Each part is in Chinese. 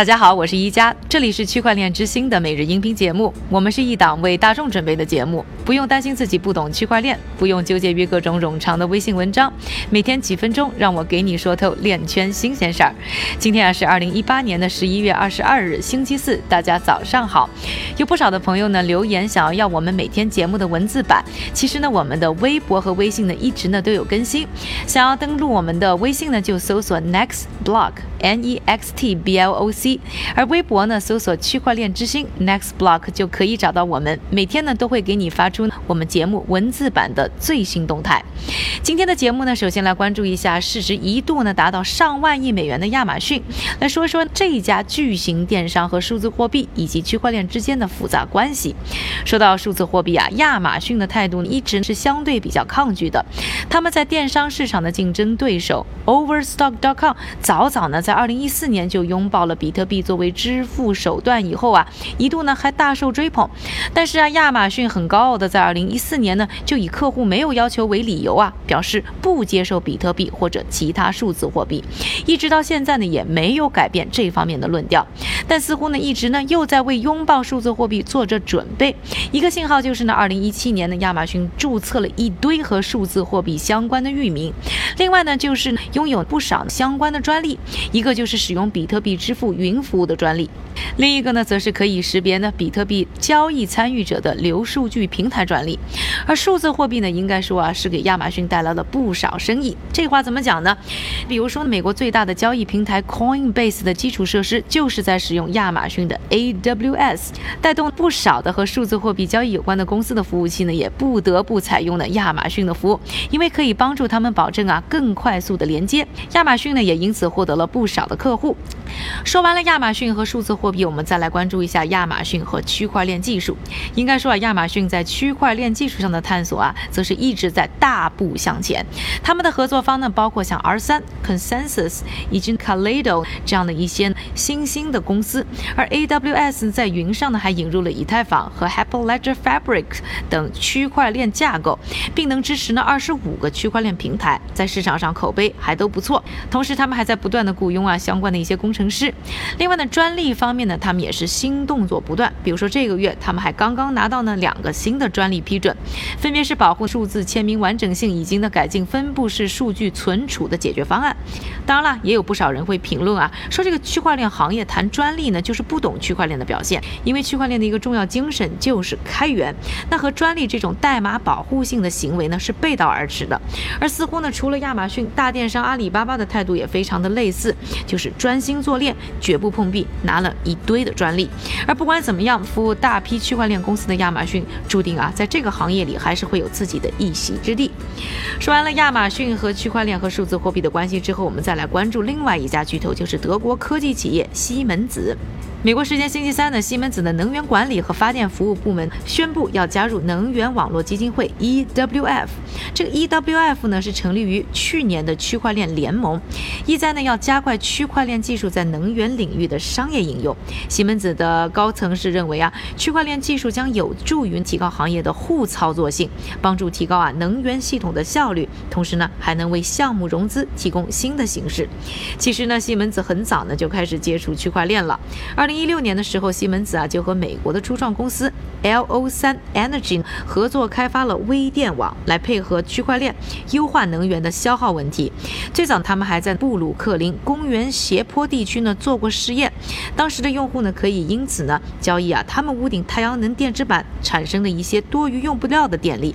大家好，我是一加，这里是区块链之星的每日音频节目。我们是一档为大众准备的节目，不用担心自己不懂区块链，不用纠结于各种冗长的微信文章，每天几分钟，让我给你说透链圈新鲜事儿。今天啊是二零一八年的十一月二十二日，星期四，大家早上好。有不少的朋友呢留言想要要我们每天节目的文字版，其实呢我们的微博和微信呢一直呢都有更新，想要登录我们的微信呢就搜索 Next Block N E X T B L O C。而微博呢，搜索“区块链之星 ”Next Block 就可以找到我们。每天呢，都会给你发出我们节目文字版的最新动态。今天的节目呢，首先来关注一下市值一度呢达到上万亿美元的亚马逊，来说说这一家巨型电商和数字货币以及区块链之间的复杂关系。说到数字货币啊，亚马逊的态度一直是相对比较抗拒的。他们在电商市场的竞争对手 Overstock.com 早早呢在2014年就拥抱了比比特币作为支付手段以后啊，一度呢还大受追捧。但是啊，亚马逊很高傲的在2014年呢就以客户没有要求为理由。啊，表示不接受比特币或者其他数字货币，一直到现在呢也没有改变这方面的论调。但似乎呢一直呢又在为拥抱数字货币做着准备。一个信号就是呢，二零一七年的亚马逊注册了一堆和数字货币相关的域名，另外呢就是拥有不少相关的专利，一个就是使用比特币支付云服务的专利。另一个呢，则是可以识别呢比特币交易参与者的流数据平台专利，而数字货币呢，应该说啊，是给亚马逊带来了不少生意。这话怎么讲呢？比如说，美国最大的交易平台 Coinbase 的基础设施就是在使用亚马逊的 AWS，带动不少的和数字货币交易有关的公司的服务器呢，也不得不采用了亚马逊的服务，因为可以帮助他们保证啊更快速的连接。亚马逊呢，也因此获得了不少的客户。说完了亚马逊和数字货币，我们再来关注一下亚马逊和区块链技术。应该说啊，亚马逊在区块链技术上的探索啊，则是一直在大步向前。他们的合作方呢，包括像 R3、Consensus 以及 Kaleido 这样的一些新兴的公司。而 AWS 在云上呢，还引入了以太坊和 Hyperledger Fabric 等区块链架构，并能支持呢二十五个区块链平台，在市场上口碑还都不错。同时，他们还在不断的雇佣啊相关的一些工程。师，另外呢，专利方面呢，他们也是新动作不断。比如说这个月，他们还刚刚拿到呢两个新的专利批准，分别是保护数字签名完整性以及呢改进分布式数据存储的解决方案。当然了，也有不少人会评论啊，说这个区块链行业谈专利呢，就是不懂区块链的表现。因为区块链的一个重要精神就是开源，那和专利这种代码保护性的行为呢是背道而驰的。而似乎呢，除了亚马逊，大电商阿里巴巴的态度也非常的类似，就是专心做。链绝不碰壁，拿了一堆的专利。而不管怎么样，服务大批区块链公司的亚马逊，注定啊，在这个行业里还是会有自己的一席之地。说完了亚马逊和区块链和数字货币的关系之后，我们再来关注另外一家巨头，就是德国科技企业西门子。美国时间星期三呢，西门子的能源管理和发电服务部门宣布要加入能源网络基金会 （EWF）。这个 EWF 呢是成立于去年的区块链联盟，意在呢要加快区块链技术在能源领域的商业应用。西门子的高层是认为啊，区块链技术将有助于提高行业的互操作性，帮助提高啊能源系统的效率，同时呢还能为项目融资提供新的形式。其实呢，西门子很早呢就开始接触区块链了。二零一六年的时候，西门子啊就和美国的初创公司 Lo3 Energy 合作开发了微电网，来配合区块链优化能源的消耗问题。最早他们还在布鲁克林公园斜坡地区呢做过试验，当时的用户呢可以因此呢交易啊他们屋顶太阳能电池板产生的一些多余用不掉的电力，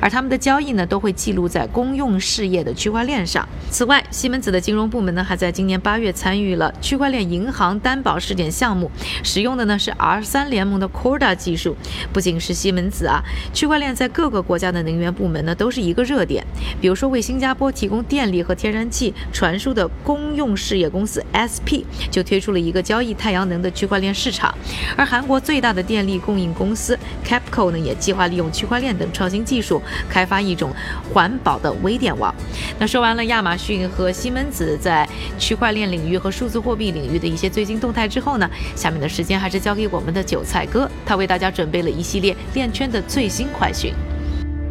而他们的交易呢都会记录在公用事业的区块链上。此外，西门子的金融部门呢还在今年八月参与了区块链银行担保试点项目。目使用的呢是 R3 联盟的 Corda 技术，不仅是西门子啊，区块链在各个国家的能源部门呢都是一个热点。比如说为新加坡提供电力和天然气传输的公用事业公司 SP 就推出了一个交易太阳能的区块链市场，而韩国最大的电力供应公司 Capco 呢也计划利用区块链等创新技术开发一种环保的微电网。那说完了亚马逊和西门子在区块链领域和数字货币领域的一些最新动态之后呢？下面的时间还是交给我们的韭菜哥，他为大家准备了一系列链圈的最新快讯。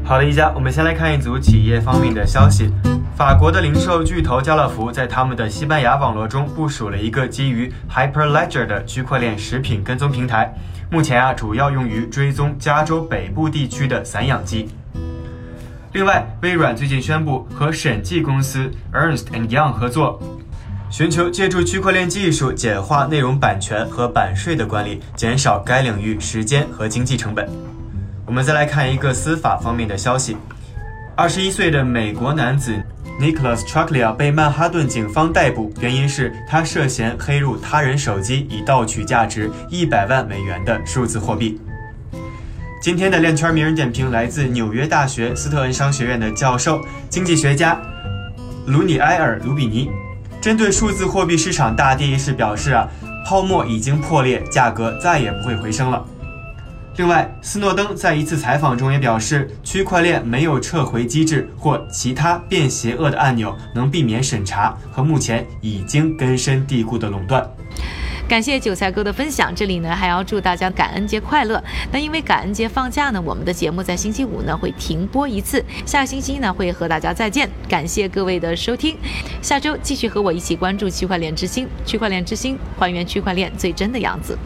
好的，一家，我们先来看一组企业方面的消息。法国的零售巨头家乐福在他们的西班牙网络中部署了一个基于 Hyperledger 的区块链食品跟踪平台，目前啊主要用于追踪加州北部地区的散养鸡。另外，微软最近宣布和审计公司 Ernst and Young 合作，寻求借助区块链技术简化内容版权和版税的管理，减少该领域时间和经济成本。我们再来看一个司法方面的消息：二十一岁的美国男子。Nicholas Truklia 被曼哈顿警方逮捕，原因是他涉嫌黑入他人手机，以盗取价值一百万美元的数字货币。今天的链圈名人点评来自纽约大学斯特恩商学院的教授、经济学家卢尼埃尔·卢比尼，针对数字货币市场大跌一事表示：啊，泡沫已经破裂，价格再也不会回升了。另外，斯诺登在一次采访中也表示，区块链没有撤回机制或其他变邪恶的按钮，能避免审查和目前已经根深蒂固的垄断。感谢韭菜哥的分享，这里呢还要祝大家感恩节快乐。那因为感恩节放假呢，我们的节目在星期五呢会停播一次，下个星期呢会和大家再见。感谢各位的收听，下周继续和我一起关注区块链之星，区块链之星还原区块链最真的样子。